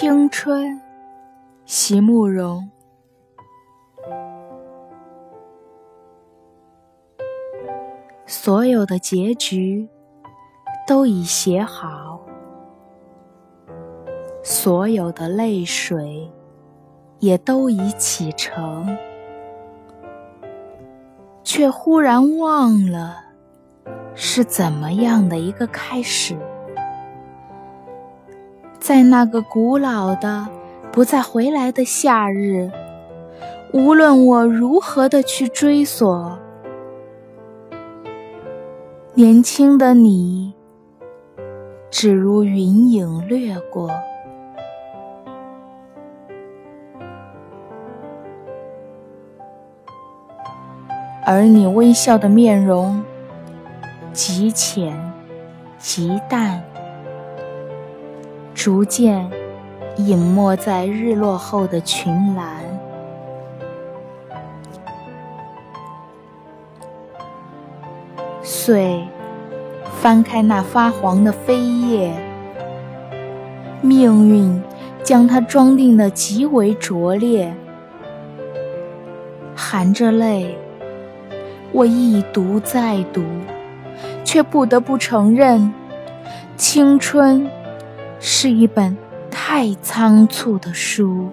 青春，席慕容。所有的结局都已写好，所有的泪水也都已启程，却忽然忘了是怎么样的一个开始。在那个古老的、不再回来的夏日，无论我如何的去追索。年轻的你，只如云影掠过，而你微笑的面容极浅极淡，逐渐隐没在日落后的群岚。遂翻开那发黄的扉页，命运将它装订得极为拙劣。含着泪，我一读再读，却不得不承认，青春是一本太仓促的书。